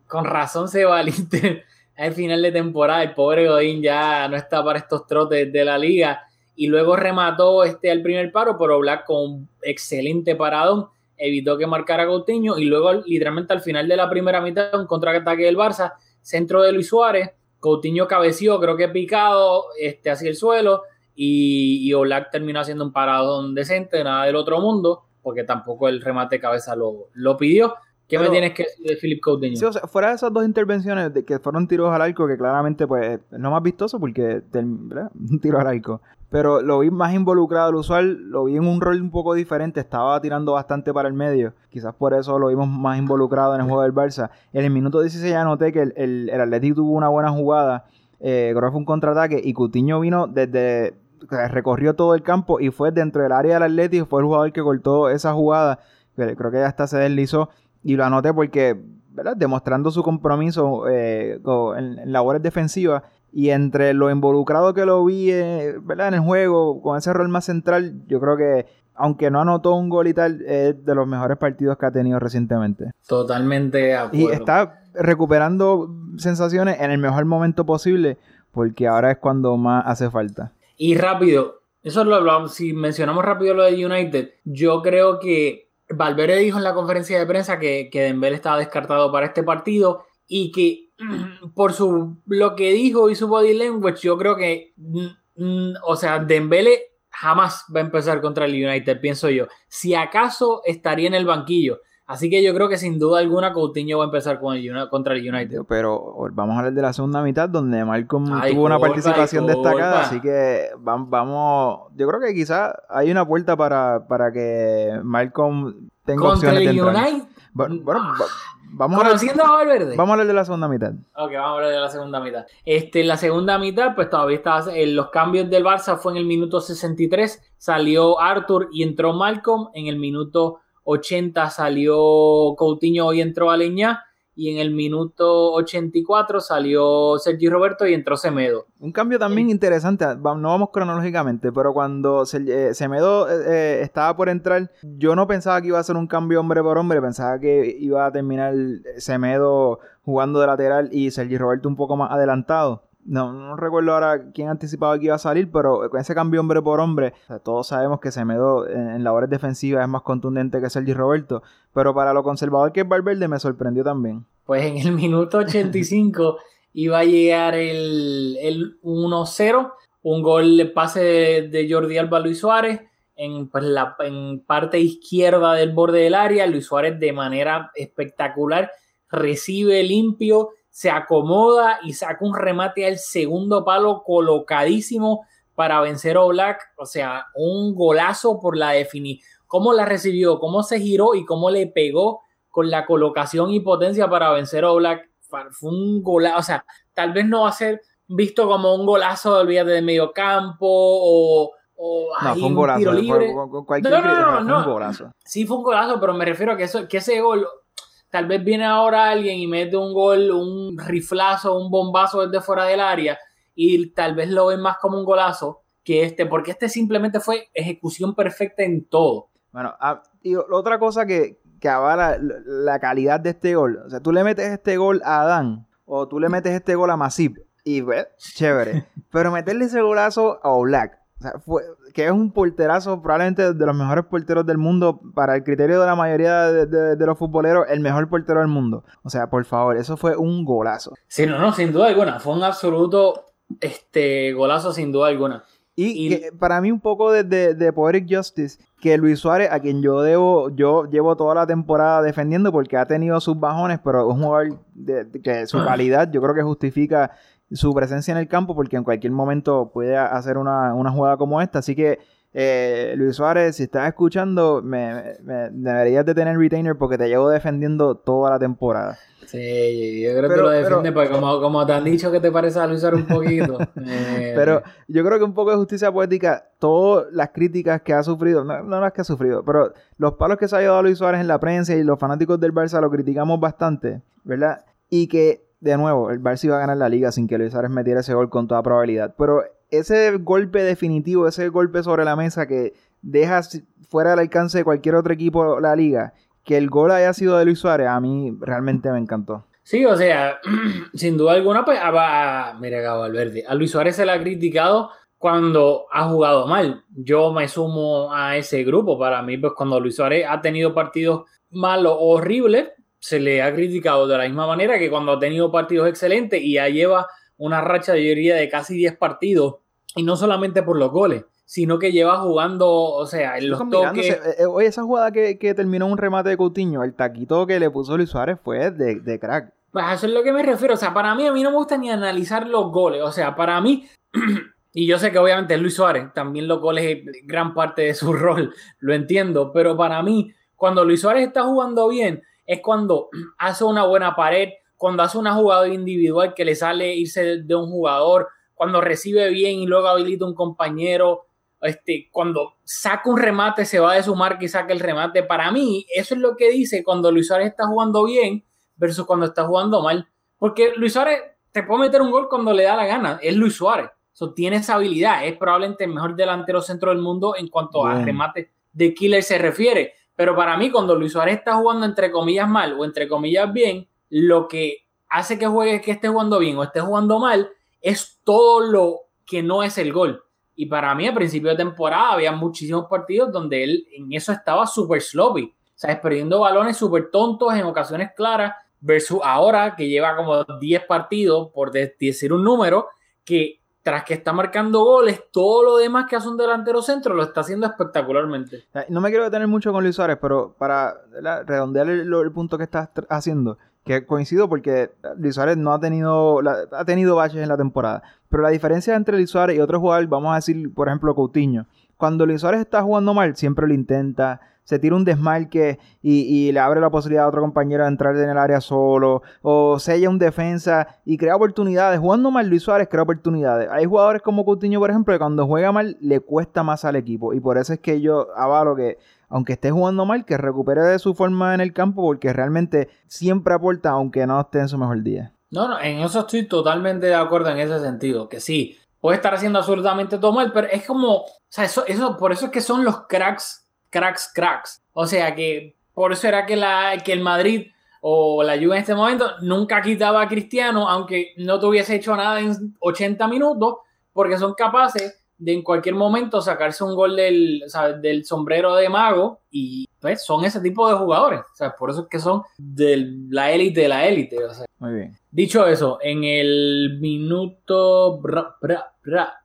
con razón se va al al final de temporada. El pobre Godín ya no está para estos trotes de la liga. Y luego remató este al primer paro, pero Black con un excelente paradón evitó que marcara Coutinho. Y luego, literalmente al final de la primera mitad, un contraataque del Barça, centro de Luis Suárez. Coutinho cabeció, creo que picado este, hacia el suelo. Y, y Oblak terminó haciendo un paradón decente, nada del otro mundo porque tampoco el remate de cabeza lo, lo pidió. ¿Qué me tienes que decir de Philip Coutinho? Sí, o sea, fuera de esas dos intervenciones de que fueron tiros al arco, que claramente pues no más vistoso porque un tiro al arco. Pero lo vi más involucrado al usual, lo vi en un rol un poco diferente, estaba tirando bastante para el medio. Quizás por eso lo vimos más involucrado en el juego del Barça. En el minuto 16 ya noté que el, el, Atlético tuvo una buena jugada, eh, creo que fue un contraataque y Coutinho vino desde recorrió todo el campo y fue dentro del área del Atlético, fue el jugador que cortó esa jugada, creo que ya hasta se deslizó y lo anoté porque, ¿verdad? Demostrando su compromiso eh, en, labores defensivas y entre lo involucrado que lo vi, eh, ¿verdad? En el juego, con ese rol más central, yo creo que aunque no anotó un gol y tal, es de los mejores partidos que ha tenido recientemente. Totalmente de acuerdo. Y está recuperando sensaciones en el mejor momento posible, porque ahora es cuando más hace falta. Y rápido, eso lo hablamos, si mencionamos rápido lo de United, yo creo que Valverde dijo en la conferencia de prensa que, que Dembélé estaba descartado para este partido y que por su lo que dijo y su body language, yo creo que, mm, mm, o sea, Dembélé jamás va a empezar contra el United, pienso yo. Si acaso estaría en el banquillo. Así que yo creo que sin duda alguna Coutinho va a empezar con el, contra el United. Pero vamos a hablar de la segunda mitad donde Malcolm tuvo una participación destacada, así que vamos, yo creo que quizás hay una puerta para, para que Malcolm tenga contra opciones el de entrar. United. Bueno, Ah. va- vamos Conociendo a Valverde. vamos a hablar de la segunda mitad. Ok, vamos a hablar de la segunda mitad. Este, en la segunda mitad, pues todavía estaba. En los cambios del Barça fue en el minuto 63. Salió Arthur y entró Malcolm. En el minuto 80 salió Coutinho y entró Aleñá. Y en el minuto 84 salió Sergi Roberto y entró Semedo. Un cambio también interesante, no vamos cronológicamente, pero cuando eh, Semedo eh, eh, estaba por entrar, yo no pensaba que iba a ser un cambio hombre por hombre, pensaba que iba a terminar Semedo jugando de lateral y Sergi Roberto un poco más adelantado. No, no recuerdo ahora quién anticipaba que iba a salir, pero con ese cambio hombre por hombre, o sea, todos sabemos que Semedo en, en labores defensivas es más contundente que Sergi Roberto, pero para lo conservador que es Valverde me sorprendió también. Pues en el minuto 85 iba a llegar el, el 1-0, un gol de pase de, de Jordi Alba Luis Suárez en, pues, la, en parte izquierda del borde del área. Luis Suárez de manera espectacular recibe limpio, se acomoda y saca un remate al segundo palo colocadísimo para vencer a Oblak. O sea, un golazo por la definición. Cómo la recibió, cómo se giró y cómo le pegó con la colocación y potencia para vencer a Oblak. Fue un golazo, o sea, tal vez no va a ser visto como un golazo, olvídate de medio campo o, o No, fue un golazo, tiro libre. fue- fue- cualquier No, no, no, fue un golazo. Sí fue un golazo, pero me refiero a que, eso, que ese gol, tal vez viene ahora alguien y mete un gol, un riflazo, un bombazo desde fuera del área y tal vez lo ven más como un golazo que este, porque este simplemente fue ejecución perfecta en todo. Bueno, ah, y otra cosa que, que avala la, la calidad de este gol. O sea, tú le metes este gol a Adán o tú le metes este gol a Masip y pues, chévere. Pero meterle ese golazo a Oblak, o sea, fue, que es un porterazo, probablemente de los mejores porteros del mundo, para el criterio de la mayoría de, de- de los futboleros, el mejor portero del mundo. O sea, por favor, eso fue un golazo. Sí, no, no, sin duda alguna. Fue un absoluto este, golazo, sin duda alguna. Y, Y- que para mí un poco de, de, Poetic Justice, que Luis Suárez, a quien yo debo, yo llevo toda la temporada defendiendo porque ha tenido sus bajones, pero es un jugador que su calidad yo creo que justifica su presencia en el campo porque en cualquier momento puede hacer una, una jugada como esta. Así que eh, Luis Suárez, si estás escuchando, me, me- deberías de tener retainer porque te llevo defendiendo toda la temporada. Sí, yo creo que Pero- lo pero- defiende, porque como, como te han dicho que te parece a Luis Suárez un poquito. eh, Pero yo creo que un poco de justicia poética, todas las críticas que ha sufrido, no, no las que ha sufrido, pero los palos que se ha llevado Luis Suárez en la prensa y los fanáticos del Barça lo criticamos bastante, ¿verdad? Y que, de nuevo, el Barça iba a ganar la liga sin que Luis Suárez metiera ese gol con toda probabilidad. Pero ese golpe definitivo, ese golpe sobre la mesa que deja fuera del alcance de cualquier otro equipo la liga, que el gol haya sido de Luis Suárez, a mí realmente me encantó. Sí, o sea, sin duda alguna, pues, a, a- mira, a Valverde, a Luis Suárez se le ha criticado cuando ha jugado mal. Yo me sumo a ese grupo. Para mí, pues, cuando Luis Suárez ha tenido partidos malos o horribles, se le ha criticado de la misma manera que cuando ha tenido partidos excelentes y ya lleva una racha, yo diría, de casi 10 partidos. Y no solamente por los goles, sino que lleva jugando, o sea, en los toques. Eh, eh, Oye, esa jugada que, que terminó un remate de Coutinho, el taquito que le puso Luis Suárez fue de, de crack. Pues a eso es lo que me refiero. O sea, para mí, a mí no me gusta ni analizar los goles. O sea, para mí, y yo sé que obviamente Luis Suárez, también los goles es gran parte de su rol, lo entiendo, pero para mí, cuando Luis Suárez está jugando bien, es cuando hace una buena pared, cuando hace una jugada individual que le sale irse de, un jugador, cuando recibe bien y luego habilita un compañero, este, cuando saca un remate se va de su marca y saca el remate. Para mí, eso es lo que dice cuando Luis Suárez está jugando bien versus cuando está jugando mal. Porque Luis Suárez te puede meter un gol cuando le da la gana. Es Luis Suárez. So, tiene esa habilidad. Es probablemente el mejor delantero centro del mundo en cuanto a remate de killer se refiere. Pero para mí, cuando Luis Suárez está jugando entre comillas mal o entre comillas bien, lo que hace que juegue que esté jugando bien o esté jugando mal es todo lo que no es el gol. Y para mí, a principio de temporada, había muchísimos partidos donde él en eso estaba súper sloppy. O sea, perdiendo balones súper tontos en ocasiones claras, versus ahora que lleva como 10 partidos, por decir un número, que tras que está marcando goles, todo lo demás que hace un delantero centro lo está haciendo espectacularmente. No me quiero detener mucho con Luis Suárez, pero para redondear el, punto que estás haciendo, que coincido porque Luis Suárez no ha tenido, ha tenido baches en la temporada, pero la diferencia entre Luis Suárez y otros jugadores, vamos a decir, por ejemplo, Coutinho, cuando Luis Suárez está jugando mal, siempre lo intenta, se tira un desmarque y, le abre la posibilidad a otro compañero de entrar en el área solo, o sella un defensa y crea oportunidades. Jugando mal Luis Suárez crea oportunidades. Hay jugadores como Coutinho, por ejemplo, que cuando juega mal le cuesta más al equipo y por eso es que yo avalo que aunque esté jugando mal, que recupere de su forma en el campo porque realmente siempre aporta aunque no esté en su mejor día. No, no, en eso estoy totalmente de acuerdo en ese sentido, que sí, puede estar haciendo absolutamente todo mal, pero es como, o sea, eso, eso, por eso es que son los cracks cracks, cracks. O sea que por eso era que, la, que el Madrid o la Juve en este momento nunca quitaba a Cristiano, aunque no tuviese hecho nada en 80 minutos, porque son capaces de en cualquier momento sacarse un gol del, del sombrero de mago y pues son ese tipo de jugadores. O sea, por eso es que son de la élite de la élite. Muy bien. Dicho eso, en el minuto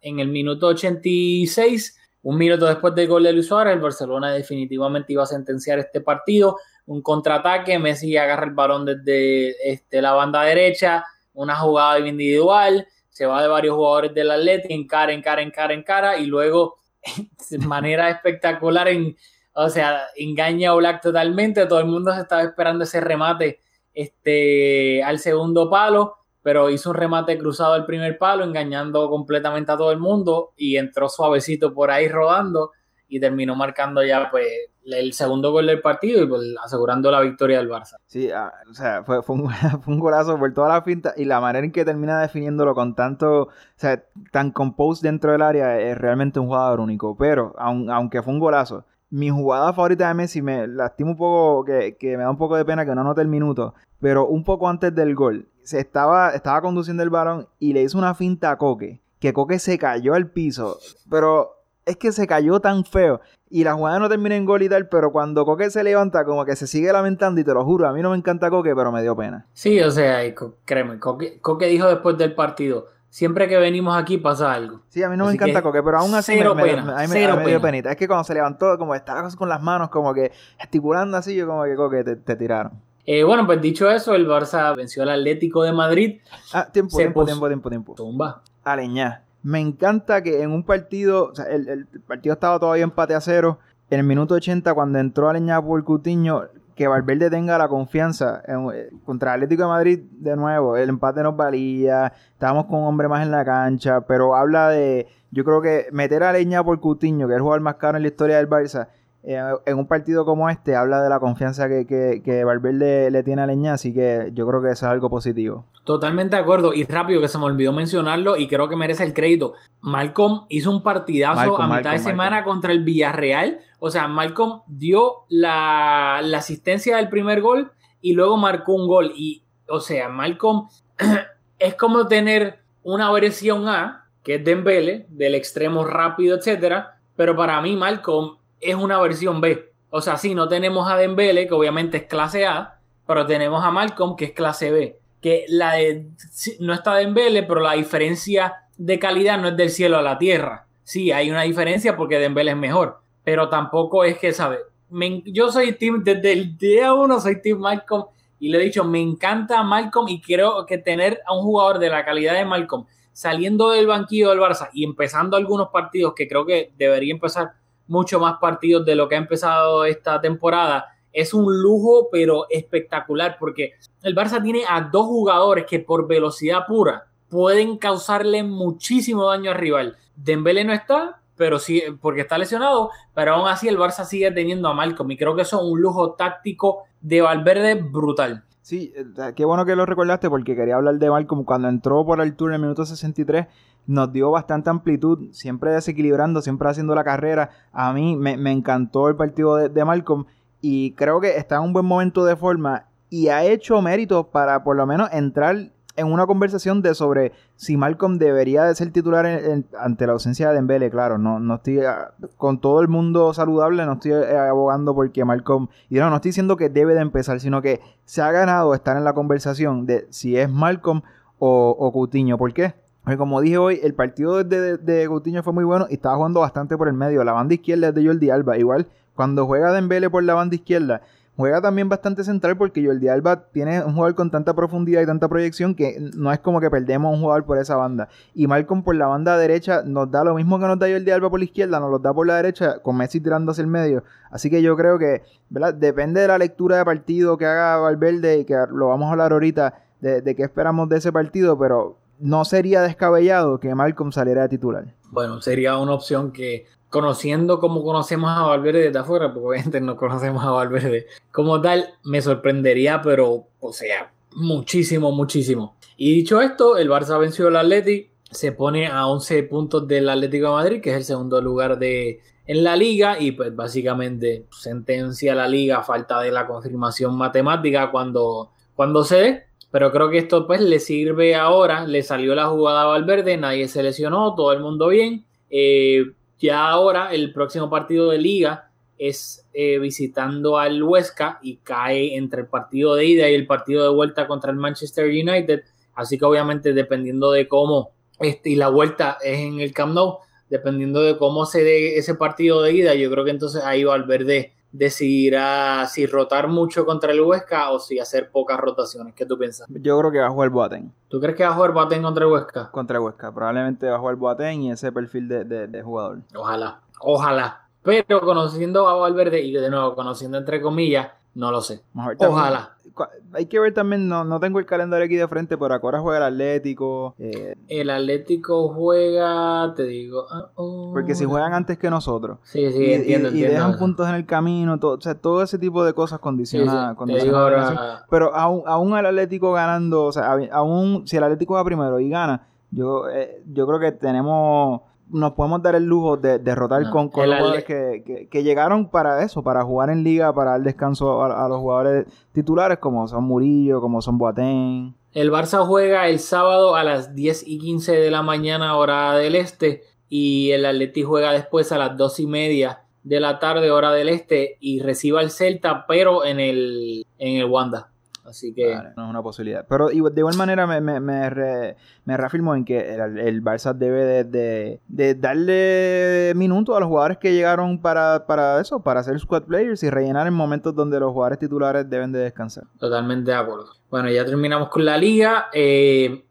en el minuto 86 un minuto después del gol de Luis Suárez, el Barcelona definitivamente iba a sentenciar este partido. Un contraataque, Messi agarra el balón desde este, la banda derecha, una jugada individual, se va de varios jugadores del Atlético, encara, encara, encara, encara, y luego de manera espectacular, en, o sea, engaña a Black totalmente. Todo el mundo se estaba esperando ese remate este, al segundo palo pero hizo un remate cruzado al primer palo, engañando completamente a todo el mundo y entró suavecito por ahí rodando y terminó marcando ya pues el segundo gol del partido y pues, asegurando la victoria del Barça. Sí, ah, o sea, fue, fue, un, fue, un, golazo por toda la finta y la manera en que termina definiéndolo con tanto, o sea, tan composed dentro del área es realmente un jugador único, pero aunque fue un golazo, mi jugada favorita de Messi me lastima un poco, que, que me da un poco de pena que no anote el minuto, pero un poco antes del gol, se estaba, estaba conduciendo el balón y le hizo una finta a Coque, que Coque se cayó al piso, pero es que se cayó tan feo. Y la jugada no termina en gol y tal, pero cuando Coque se levanta, como que se sigue lamentando, y te lo juro, a mí no me encanta Coque, pero me dio pena. Sí, o sea, créeme, Coque, Coque dijo después del partido, siempre que venimos aquí pasa algo. Sí, a mí no me encanta Coque, pero aún así me, me, dio penita. Es que cuando se levantó, como estaba con las manos, como que gesticulando así, yo como que Coque te tiraron. Eh, bueno, pues dicho eso, el Barça venció al Atlético de Madrid. Ah, tiempo, tiempo, tiempo, tiempo, tiempo. Tumba. Aleñá. Me encanta que en un partido, o sea, el, partido estaba todavía empate a cero. En el minuto 80, cuando entró Aleñá por Cutiño, que Valverde tenga la confianza eh, contra el Atlético de Madrid de nuevo. El empate nos valía, estábamos con un hombre más en la cancha, pero habla de, yo creo que meter a Aleñá por Cutiño, que es el jugador más caro en la historia del Barça, en un partido como este habla de la confianza que, que, Valverde le tiene a Leña, así que yo creo que eso es algo positivo. Totalmente de acuerdo. Y rápido que se me olvidó mencionarlo y creo que merece el crédito. Malcolm hizo un partidazo a mitad de semana contra el Villarreal. O sea, Malcolm dio la, la, asistencia del primer gol y luego marcó un gol. Y, o sea, Malcolm es como tener una versión A, que es Dembele, del extremo rápido, etcétera. Pero para mí, Malcolm es una versión B. O sea, sí, no tenemos a Dembele, que obviamente es clase A, pero tenemos a Malcolm, que es clase B. Que la de, no está Dembele, pero la diferencia de calidad no es del cielo a la tierra. Sí, hay una diferencia porque Dembele es mejor, pero tampoco es que, ¿sabes? yo soy team, desde el día uno soy team Malcolm y le he dicho, me encanta Malcolm y creo que tener a un jugador de la calidad de Malcolm saliendo del banquillo del Barça y empezando algunos partidos que creo que debería empezar mucho más partidos de lo que ha empezado esta temporada. Es un lujo, pero espectacular, porque el Barça tiene a dos jugadores que por velocidad pura pueden causarle muchísimo daño al rival. Dembélé no está, pero sí, porque está lesionado, pero aún así el Barça sigue teniendo a Malcolm y creo que eso es un lujo táctico de Valverde brutal. Sí, eh, qué bueno que lo recordaste porque quería hablar de Malcolm cuando entró por el tour en el minuto 63 nos dio bastante amplitud, siempre desequilibrando, siempre haciendo la carrera. A mí me, encantó el partido de, de, Malcolm y creo que está en un buen momento de forma y ha hecho méritos para por lo menos entrar en una conversación de sobre si Malcolm debería de ser titular ante la ausencia de Dembele, claro, no, no estoy ah, con todo el mundo saludable, no estoy eh, abogando porque Malcolm, y no, no estoy diciendo que debe de empezar, sino que se ha ganado estar en la conversación de si es Malcolm o, o Coutinho, ¿por qué? Porque como dije hoy, el partido de, de, Coutinho fue muy bueno y estaba jugando bastante por el medio. La banda izquierda es de Jordi Alba. Igual, cuando juega Dembele por la banda izquierda, Juega también bastante central porque Jordi Alba tiene un jugador con tanta profundidad y tanta proyección que no es como que perdemos un jugador por esa banda. Y Malcolm por la banda derecha nos da lo mismo que nos da Jordi Alba por la izquierda, nos lo da por la derecha con Messi tirando hacia el medio. Así que yo creo que, ¿verdad? Depende de la lectura de partido que haga Valverde y que lo vamos a hablar ahorita de, de qué esperamos de ese partido, pero no sería descabellado que Malcolm saliera de titular. Bueno, sería una opción que conociendo como conocemos a Valverde desde afuera, porque obviamente no conocemos a Valverde como tal, me sorprendería, pero, o sea, muchísimo, muchísimo. Y dicho esto, el Barça venció al Atleti, se pone a 11 puntos del Atlético de Madrid, que es el segundo lugar de, en la liga, y pues básicamente sentencia la liga a falta de la confirmación matemática cuando, cuando se dé. Pero creo que esto pues le sirve ahora, le salió la jugada a Valverde, nadie se lesionó, todo el mundo bien. Eh, ya ahora el próximo partido de liga es eh, visitando al Huesca y cae entre el partido de ida y el partido de vuelta contra el Manchester United. Así que obviamente dependiendo de cómo, este, y la vuelta es en el Camp Nou, dependiendo de cómo se dé ese partido de ida, yo creo que entonces ahí Valverde decidirá si rotar mucho contra el Huesca o si hacer pocas rotaciones. ¿Qué tú piensas? Yo creo que va a jugar Boateng. ¿Tú crees que va a jugar Boateng contra el Huesca? Contra el Huesca. Probablemente va a jugar Boateng y ese perfil de, de jugador. Ojalá, ojalá. Pero conociendo a Valverde y de nuevo conociendo entre comillas no lo sé. Ojalá. Hay que ver también, no, no tengo el calendario aquí de frente, pero ahora juega el Atlético. Eh, el Atlético juega, te digo. Ah, oh. porque si juegan antes que nosotros. Sí, sí, entiendo, y, y dejan puntos en el camino, todo, o sea, todo ese tipo de cosas condiciona. Pero aún, aún el Atlético ganando, o sea, aún si el Atlético va primero y gana, yo, eh, yo creo que tenemos nos podemos dar el lujo de derrotar con, con los jugadores que, que, llegaron para eso, para jugar en liga, para dar descanso a, los jugadores titulares como son Murillo, como son Boateng. El Barça juega el sábado a las 10 y 15 de la mañana hora del este y el Atleti juega después a las 2 y media de la tarde hora del este y reciba el Celta pero en el, en el Wanda. Así que. no es una posibilidad. Pero de igual manera me, me, me, reafirmo en que el, Barça debe de, de, darle minutos a los jugadores que llegaron para, para eso, para ser squad players y rellenar en momentos donde los jugadores titulares deben de descansar. Totalmente de acuerdo. Bueno, ya terminamos con la liga. Eh,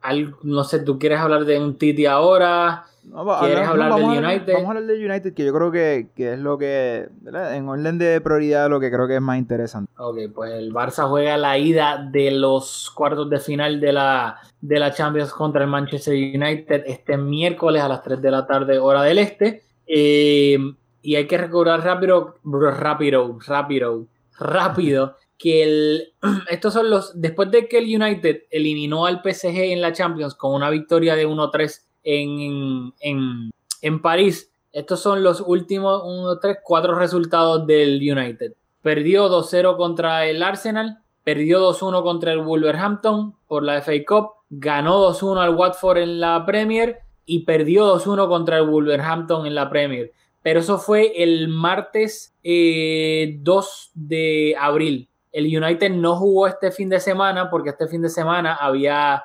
no sé, ¿tú quieres hablar de un Titi ahora? ¿Quieres hablar del United? vamos a hablar del United, que yo creo que, es lo que, en orden de prioridad, lo que creo que es más interesante. Ok, pues el Barça juega la ida de los cuartos de final de la, de la Champions contra el Manchester United este miércoles a las 3 de la tarde, hora del este. Eh, y hay que recordar rápido, rápido, rápido, rápido, que el, estos son los, después de que el United eliminó al PSG en la Champions con una victoria de 1-3 en, en, en París. Estos son los últimos 1, 3, 4 resultados del United. Perdió 2-0 contra el Arsenal, perdió 2-1 contra el Wolverhampton por la FA Cup, ganó 2-1 al Watford en la Premier y perdió 2-1 contra el Wolverhampton en la Premier. Pero eso fue el martes 2 eh, de abril. El United no jugó este fin de semana porque este fin de semana había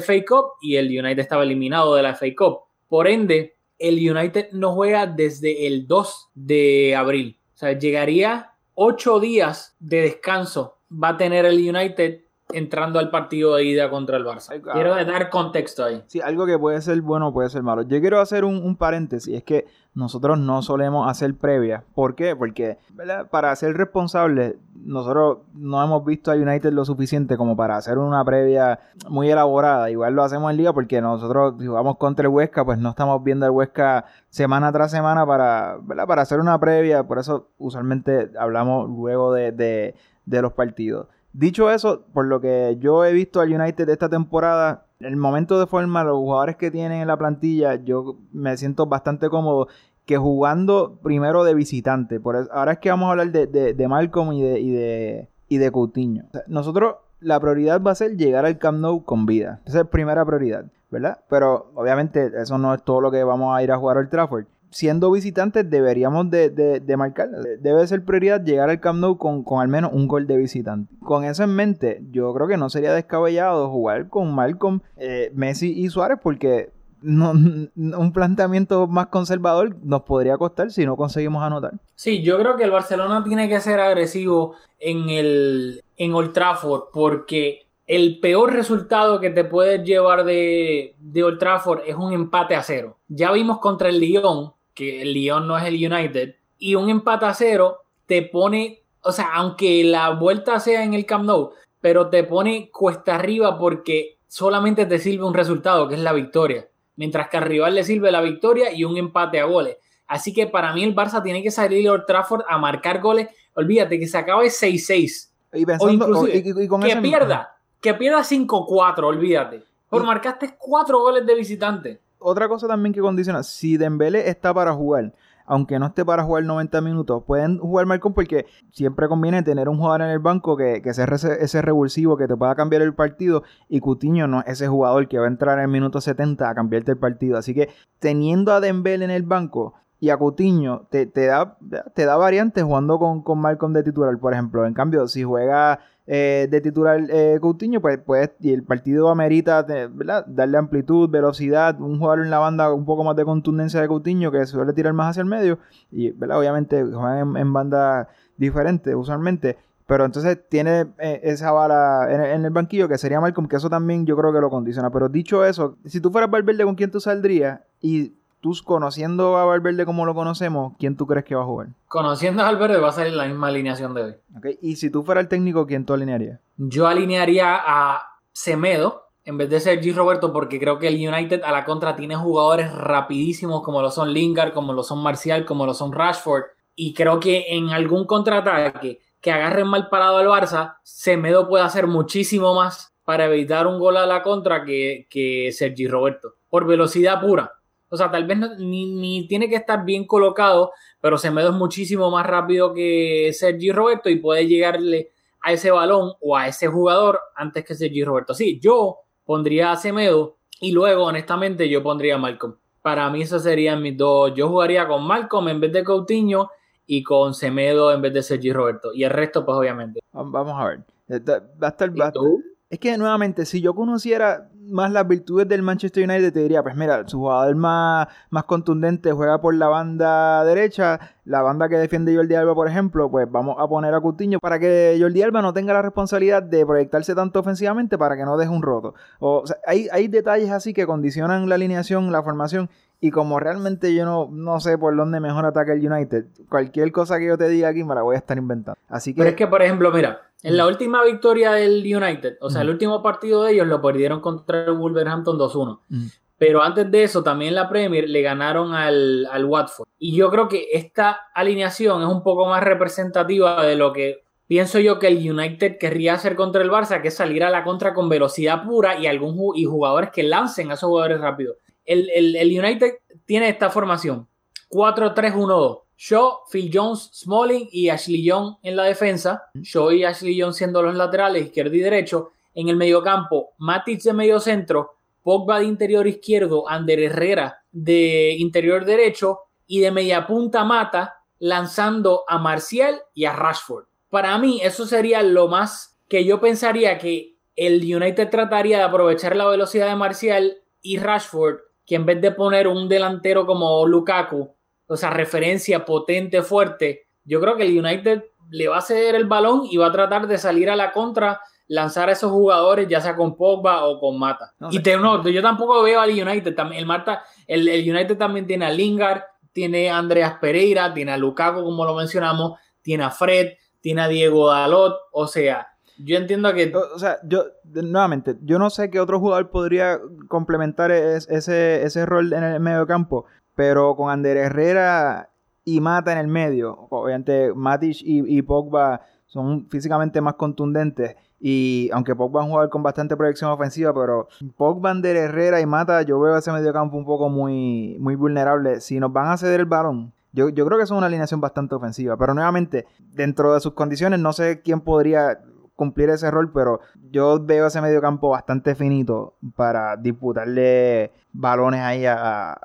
FA Cup y el United estaba eliminado de la FA Cup. Por ende, el United no juega desde el 2 de abril. O sea, llegaría 8 días de descanso. Va a tener el United entrando al partido de ida contra el Barça. Ay, Quiero ah. dar contexto ahí. Sí, algo que puede ser bueno puede ser malo. Yo quiero hacer un, un paréntesis, es que nosotros no solemos hacer previas. ¿Por qué? Porque ¿verdad? para ser responsables, nosotros no hemos visto a United lo suficiente como para hacer una previa muy elaborada. Igual lo hacemos en liga porque nosotros si jugamos contra el Huesca, pues no estamos viendo el Huesca semana tras semana para, ¿verdad? para hacer una previa. Por eso usualmente hablamos luego de, de- de los partidos. Dicho eso, por lo que yo he visto al United esta temporada, el momento de forma, los jugadores que tienen en la plantilla, yo me siento bastante cómodo que jugando primero de visitante. Por ahora es que vamos a hablar de, de, Malcolm y de, y de, y de Coutinho. Nosotros, la prioridad va a ser llegar al Camp Nou con vida. Esa es primera prioridad, ¿verdad? Pero obviamente eso no es todo lo que vamos a ir a jugar al Trafford. Siendo visitantes deberíamos de, de, de marcar, debe ser prioridad llegar al Camp Nou con, con al menos un gol de visitante. Con eso en mente, yo creo que no sería descabellado jugar con Malcolm, eh, Messi y Suárez porque no, un planteamiento más conservador nos podría costar si no conseguimos anotar. Sí, yo creo que el Barcelona tiene que ser agresivo en el en Old Trafford porque el peor resultado que te puedes llevar de, de Old Trafford es un empate a cero. Ya vimos contra el Lyon, que el Lyon no es el United, y un empate a cero te pone, o sea, aunque la vuelta sea en el Camp Nou, pero te pone cuesta arriba porque solamente te sirve un resultado, que es la victoria. Mientras que al rival le sirve la victoria y un empate a goles. Así que para mí el Barça tiene que salir a Old Trafford a marcar goles. Olvídate que se acabe 6-6. Y pensando, O y- y- y con que pierda, que pierda 5-4, olvídate. Por marcaste 4 goles de visitante. Otra cosa también que condiciona, si Dembélé está para jugar, aunque no esté para jugar 90 minutos, pueden jugar Malcolm porque siempre conviene tener un jugador en el banco que, que sea ese, ese revulsivo que te pueda cambiar el partido y Cutiño no es ese jugador que va a entrar en el minuto 70 a cambiarte el partido. Así que teniendo a Dembélé en el banco y a Cutiño te, te da, te da variantes jugando con, con Malcolm de titular, por ejemplo. En cambio, si juega eh, de titular eh, Coutinho, pues, pues y el partido amerita darle amplitud, velocidad, un jugador en la banda un poco más de contundencia de Coutinho que suele tirar más hacia el medio y ¿verdad? obviamente juegan en, en banda diferente usualmente. Pero entonces tiene eh, esa bala en, en el banquillo que sería Malcolm, que eso también yo creo que lo condiciona. Pero dicho eso, si tú fueras Valverde, ¿con quién tú saldrías? Y tú conociendo a Valverde como lo conocemos, ¿quién tú crees que va a jugar? Conociendo a Valverde va a salir la misma alineación de hoy. Y si tú fueras el técnico, ¿quién tú alinearías? Yo alinearía a Semedo en vez de Sergi Roberto porque creo que el United a la contra tiene jugadores rapidísimos como lo son Lingard, como lo son Marcial, como lo son Rashford. Y creo que en algún contraataque que agarren mal parado al Barça, Semedo puede hacer muchísimo más para evitar un gol a la contra que, que Sergi Roberto. Por velocidad pura. O sea, tal vez no- ni, ni tiene que estar bien colocado, pero Semedo es muchísimo más rápido que Sergi Roberto y puede llegarle a ese balón o a ese jugador antes que Sergi Roberto. Sí, yo pondría a Semedo y luego, honestamente, yo pondría a Malcolm. Para mí, esos serían mis dos. Yo jugaría con Malcolm en vez de Coutinho y con Semedo en vez de Sergi Roberto. Y el resto, pues, obviamente. Va- Vamos a ver. Está- Va a estar, ¿Y va a- tú? Es que nuevamente, si yo conociera más las virtudes del Manchester United, te diría, pues mira, su jugador más, más contundente juega por la banda derecha, la banda que defiende Jordi Alba, por ejemplo, pues vamos a poner a Coutinho para que Jordi Alba no tenga la responsabilidad de proyectarse tanto ofensivamente para que no deje un roto. O, hay, hay detalles así que condicionan la alineación, la formación, y como realmente yo no, no sé por dónde mejor ataca el United, cualquier cosa que yo te diga aquí me la voy a estar inventando. Así que... Pero es que, por ejemplo, mira, en la última victoria del United, o sea, el último partido de ellos lo perdieron contra el Wolverhampton 2-1. Mm. Pero antes de eso, también la Premier le ganaron al, al Watford. Y yo creo que esta alineación es un poco más representativa de lo que pienso yo que el United querría hacer contra el Barça, que es salir a la contra con velocidad pura y, algún, y jugadores que lancen a esos jugadores rápidos. El, el- el United tiene esta formación: 4-3-1-2. Shaw, Phil Jones, Smalling y Ashley Young en la defensa. Shaw y Ashley Young siendo los laterales, izquierdo y derecho. En el mediocampo, Matic de medio centro, Pogba de interior izquierdo, Ander Herrera de interior derecho y de media punta Mata lanzando a Marcial y a Rashford. Para mí eso sería lo más que yo pensaría que el United trataría de aprovechar la velocidad de Marcial y Rashford, que en vez de poner un delantero como Lukaku, o sea, referencia potente, fuerte, yo creo que el United le va a ceder el balón y va a tratar de salir a la contra lanzar a esos jugadores, ya sea con Pogba o con Mata. No y te, no, yo tampoco veo al United. El, Marta, el, el United también tiene a Lingard, tiene a Andreas Pereira, tiene a Lukaku, como lo mencionamos, tiene a Fred, tiene a Diego Dalot. O sea, yo entiendo que O o sea, yo, nuevamente, yo no sé qué otro jugador podría complementar es- ese, ese rol en el medio campo, pero con Ander Herrera y Mata en el medio, obviamente Matic y, y Pogba son físicamente más contundentes y aunque Pogba es un jugador con bastante proyección ofensiva, pero Pogba, Ander Herrera y Mata, yo veo ese medio campo un poco muy, muy vulnerable. Si nos van a ceder el balón, yo, yo creo que es una alineación bastante ofensiva, pero nuevamente, dentro de sus condiciones, no sé quién podría cumplir ese rol, pero yo veo ese medio campo bastante finito para disputarle balones ahí a,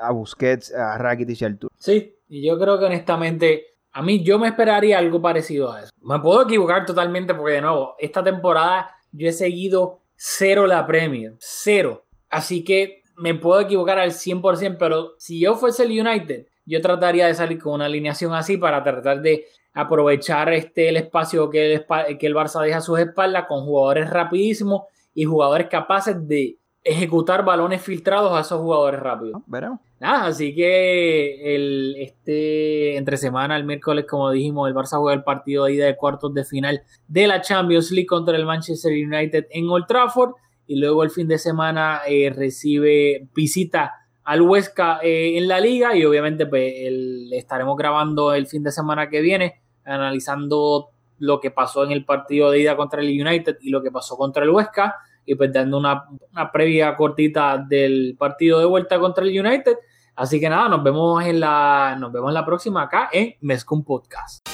a Busquets, a Rakitic y al Tour. Sí, y yo creo que honestamente, a mí yo me esperaría algo parecido a eso. Me puedo equivocar totalmente porque de nuevo, esta temporada yo he seguido cero la Premier, cero. Así que me puedo equivocar al 100%, pero si yo fuese el United, yo trataría de salir con una alineación así para tratar de aprovechar este, el espacio que el, que el Barça deja a sus espaldas con jugadores rapidísimos y jugadores capaces de ejecutar balones filtrados a esos jugadores rápidos. ¿no? Veremos. Nada, así que el, este entre semana, el miércoles, como dijimos, el Barça juega el partido de ida de cuartos de final de la Champions League contra el Manchester United en Old Trafford y luego el fin de semana eh, recibe visita al Huesca eh, en la liga y obviamente pues, el- estaremos grabando el fin de semana que viene analizando lo que pasó en el partido de ida contra el United y lo que pasó contra el Huesca y pues dando una, una previa cortita del partido de vuelta contra el United. Así que nada, nos vemos en la, nos vemos en la próxima acá en Mezcum Podcast.